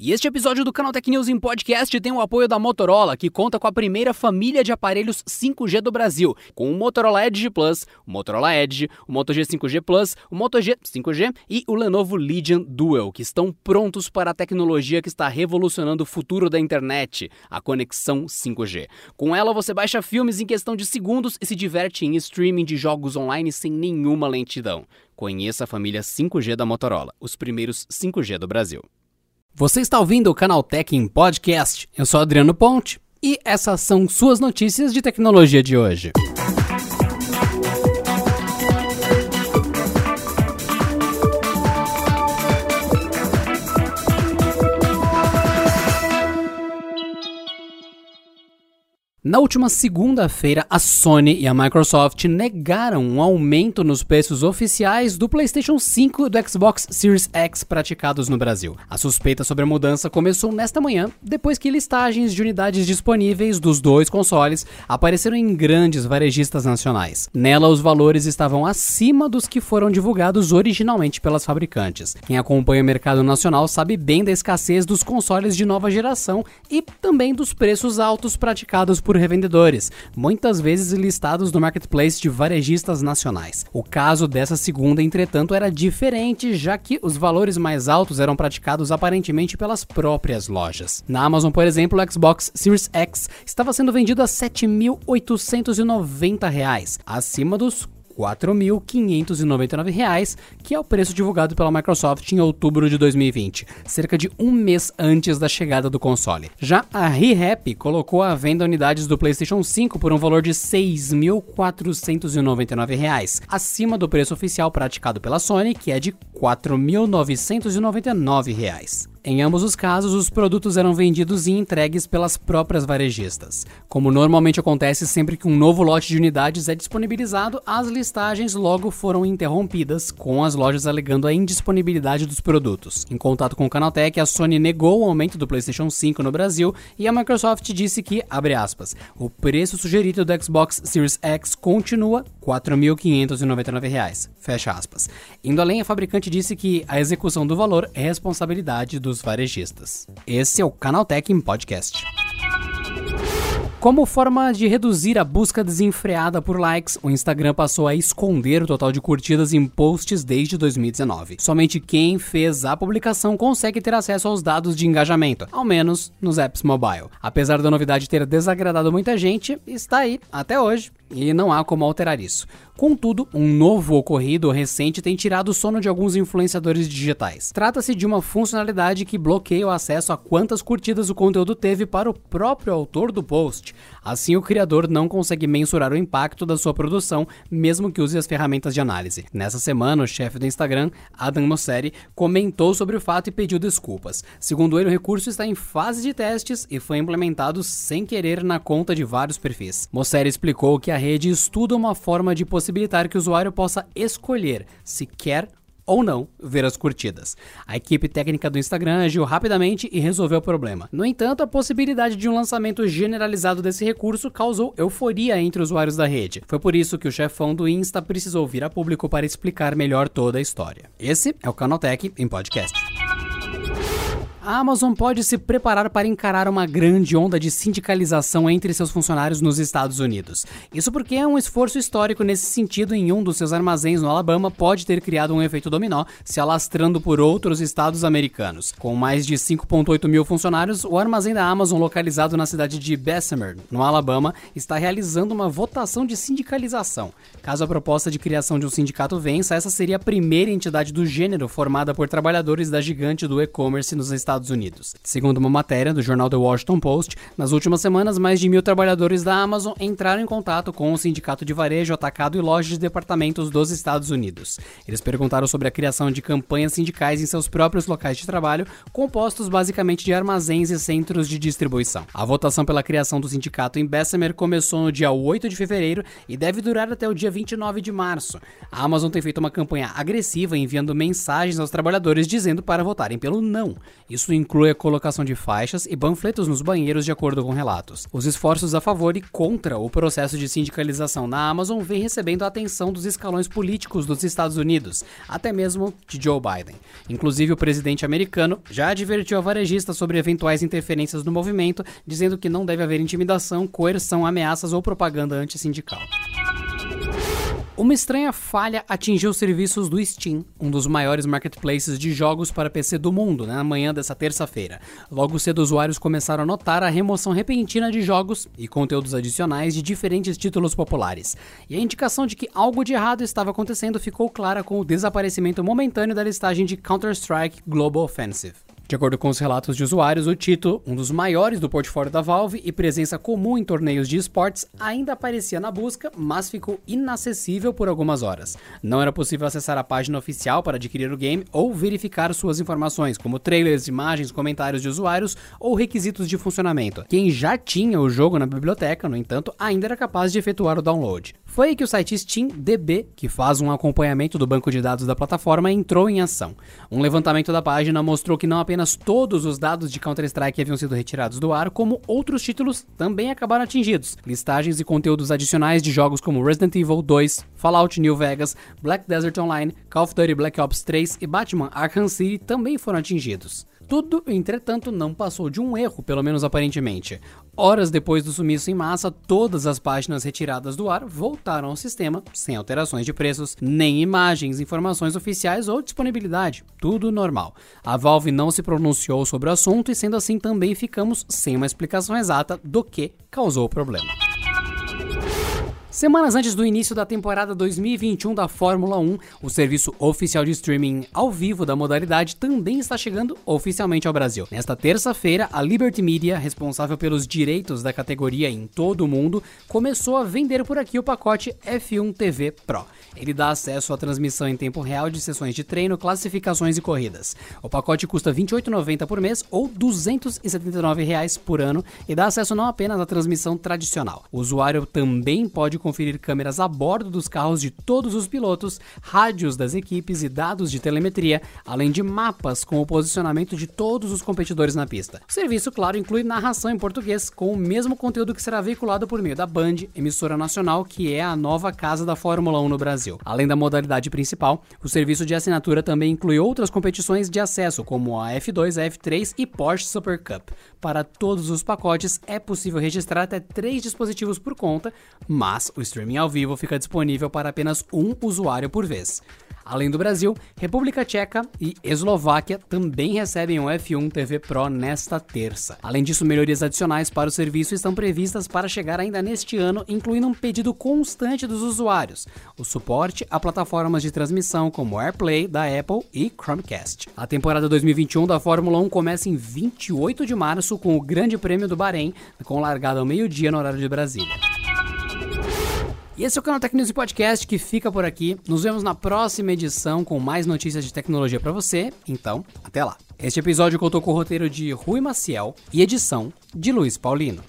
E este episódio do Canal Tech News em Podcast tem o apoio da Motorola, que conta com a primeira família de aparelhos 5G do Brasil, com o Motorola Edge Plus, o Motorola Edge, o Moto G 5G Plus, o Moto G 5G e o Lenovo Legion Dual, que estão prontos para a tecnologia que está revolucionando o futuro da internet, a conexão 5G. Com ela você baixa filmes em questão de segundos e se diverte em streaming de jogos online sem nenhuma lentidão. Conheça a família 5G da Motorola, os primeiros 5G do Brasil. Você está ouvindo o Canal Tech em Podcast. Eu sou Adriano Ponte e essas são suas notícias de tecnologia de hoje. Na última segunda-feira, a Sony e a Microsoft negaram um aumento nos preços oficiais do PlayStation 5 e do Xbox Series X praticados no Brasil. A suspeita sobre a mudança começou nesta manhã, depois que listagens de unidades disponíveis dos dois consoles apareceram em grandes varejistas nacionais. Nela, os valores estavam acima dos que foram divulgados originalmente pelas fabricantes. Quem acompanha o mercado nacional sabe bem da escassez dos consoles de nova geração e também dos preços altos praticados por revendedores, muitas vezes listados no marketplace de varejistas nacionais. O caso dessa segunda, entretanto, era diferente, já que os valores mais altos eram praticados aparentemente pelas próprias lojas. Na Amazon, por exemplo, o Xbox Series X estava sendo vendido a R$ 7.890, acima dos 4.599, que é o preço divulgado pela Microsoft em outubro de 2020, cerca de um mês antes da chegada do console. Já a ReHap colocou à venda unidades do PlayStation 5 por um valor de R$ 6.499, acima do preço oficial praticado pela Sony, que é de R$ 4.999. Em ambos os casos, os produtos eram vendidos e entregues pelas próprias varejistas. Como normalmente acontece sempre que um novo lote de unidades é disponibilizado, as listagens logo foram interrompidas, com as lojas alegando a indisponibilidade dos produtos. Em contato com o Canaltech, a Sony negou o aumento do PlayStation 5 no Brasil e a Microsoft disse que, abre aspas, o preço sugerido do Xbox Series X continua R$ 4.599, fecha aspas. Indo além, a fabricante disse que a execução do valor é responsabilidade dos varejistas. Esse é o Canaltech em podcast. Como forma de reduzir a busca desenfreada por likes, o Instagram passou a esconder o total de curtidas em posts desde 2019. Somente quem fez a publicação consegue ter acesso aos dados de engajamento, ao menos nos apps mobile. Apesar da novidade ter desagradado muita gente, está aí até hoje e não há como alterar isso. Contudo, um novo ocorrido recente tem tirado o sono de alguns influenciadores digitais. Trata-se de uma funcionalidade que bloqueia o acesso a quantas curtidas o conteúdo teve para o próprio autor do post. Assim, o criador não consegue mensurar o impacto da sua produção, mesmo que use as ferramentas de análise. Nessa semana, o chefe do Instagram, Adam Mosseri, comentou sobre o fato e pediu desculpas. Segundo ele, o recurso está em fase de testes e foi implementado sem querer na conta de vários perfis. Mosseri explicou que a rede estuda uma forma de possibilitar que o usuário possa escolher se quer ou não ver as curtidas. A equipe técnica do Instagram agiu rapidamente e resolveu o problema. No entanto, a possibilidade de um lançamento generalizado desse recurso causou euforia entre usuários da rede. Foi por isso que o chefão do Insta precisou vir a público para explicar melhor toda a história. Esse é o Canaltech em podcast a Amazon pode se preparar para encarar uma grande onda de sindicalização entre seus funcionários nos Estados Unidos. Isso porque é um esforço histórico nesse sentido em um dos seus armazéns no Alabama pode ter criado um efeito dominó, se alastrando por outros estados americanos. Com mais de 5,8 mil funcionários, o armazém da Amazon, localizado na cidade de Bessemer, no Alabama, está realizando uma votação de sindicalização. Caso a proposta de criação de um sindicato vença, essa seria a primeira entidade do gênero formada por trabalhadores da gigante do e-commerce nos Estados Estados Unidos. Segundo uma matéria do jornal The Washington Post, nas últimas semanas, mais de mil trabalhadores da Amazon entraram em contato com o sindicato de varejo, atacado e lojas de departamentos dos Estados Unidos. Eles perguntaram sobre a criação de campanhas sindicais em seus próprios locais de trabalho, compostos basicamente de armazéns e centros de distribuição. A votação pela criação do sindicato em Bessemer começou no dia 8 de fevereiro e deve durar até o dia 29 de março. A Amazon tem feito uma campanha agressiva enviando mensagens aos trabalhadores dizendo para votarem pelo não. Isso Isso inclui a colocação de faixas e panfletos nos banheiros, de acordo com relatos. Os esforços a favor e contra o processo de sindicalização na Amazon vem recebendo a atenção dos escalões políticos dos Estados Unidos, até mesmo de Joe Biden. Inclusive, o presidente americano já advertiu a varejista sobre eventuais interferências no movimento, dizendo que não deve haver intimidação, coerção, ameaças ou propaganda antissindical. Uma estranha falha atingiu os serviços do Steam, um dos maiores marketplaces de jogos para PC do mundo, na manhã dessa terça-feira. Logo cedo, usuários começaram a notar a remoção repentina de jogos e conteúdos adicionais de diferentes títulos populares. E a indicação de que algo de errado estava acontecendo ficou clara com o desaparecimento momentâneo da listagem de Counter-Strike Global Offensive. De acordo com os relatos de usuários, o título, um dos maiores do portfólio da Valve e presença comum em torneios de esportes, ainda aparecia na busca, mas ficou inacessível por algumas horas. Não era possível acessar a página oficial para adquirir o game ou verificar suas informações, como trailers, imagens, comentários de usuários ou requisitos de funcionamento. Quem já tinha o jogo na biblioteca, no entanto, ainda era capaz de efetuar o download. Foi aí que o site SteamDB, que faz um acompanhamento do banco de dados da plataforma, entrou em ação. Um levantamento da página mostrou que não apenas apenas todos os dados de Counter-Strike haviam sido retirados do ar, como outros títulos também acabaram atingidos. Listagens e conteúdos adicionais de jogos como Resident Evil 2, Fallout New Vegas, Black Desert Online, Call of Duty Black Ops 3 e Batman Arkham City também foram atingidos. Tudo, entretanto, não passou de um erro, pelo menos aparentemente. Horas depois do sumiço em massa, todas as páginas retiradas do ar voltaram ao sistema, sem alterações de preços, nem imagens, informações oficiais ou disponibilidade. Tudo normal. A Valve não se pronunciou sobre o assunto e, sendo assim, também ficamos sem uma explicação exata do que causou o problema. Semanas antes do início da temporada 2021 da Fórmula 1, o serviço oficial de streaming ao vivo da modalidade também está chegando oficialmente ao Brasil. Nesta terça-feira, a Liberty Media, responsável pelos direitos da categoria em todo o mundo, começou a vender por aqui o pacote F1 TV Pro. Ele dá acesso à transmissão em tempo real de sessões de treino, classificações e corridas. O pacote custa R$ 28,90 por mês ou 279 reais por ano e dá acesso não apenas à transmissão tradicional. O usuário também pode conferir câmeras a bordo dos carros de todos os pilotos, rádios das equipes e dados de telemetria, além de mapas com o posicionamento de todos os competidores na pista. O serviço, claro, inclui narração em português, com o mesmo conteúdo que será veiculado por meio da Band, emissora nacional, que é a nova casa da Fórmula 1 no Brasil. Além da modalidade principal, o serviço de assinatura também inclui outras competições de acesso, como a F2, a F3 e Porsche Super Cup. Para todos os pacotes, é possível registrar até três dispositivos por conta, mas o streaming ao vivo fica disponível para apenas um usuário por vez. Além do Brasil, República Tcheca e Eslováquia também recebem o F1 TV Pro nesta terça. Além disso, melhorias adicionais para o serviço estão previstas para chegar ainda neste ano, incluindo um pedido constante dos usuários, o suporte a plataformas de transmissão como AirPlay da Apple e Chromecast. A temporada 2021 da Fórmula 1 começa em 28 de março com o Grande Prêmio do Bahrein, com largada ao meio-dia no horário de Brasília. E esse é o canal Tech News Podcast que fica por aqui. Nos vemos na próxima edição com mais notícias de tecnologia para você. Então, até lá. Este episódio contou com o roteiro de Rui Maciel e edição de Luiz Paulino.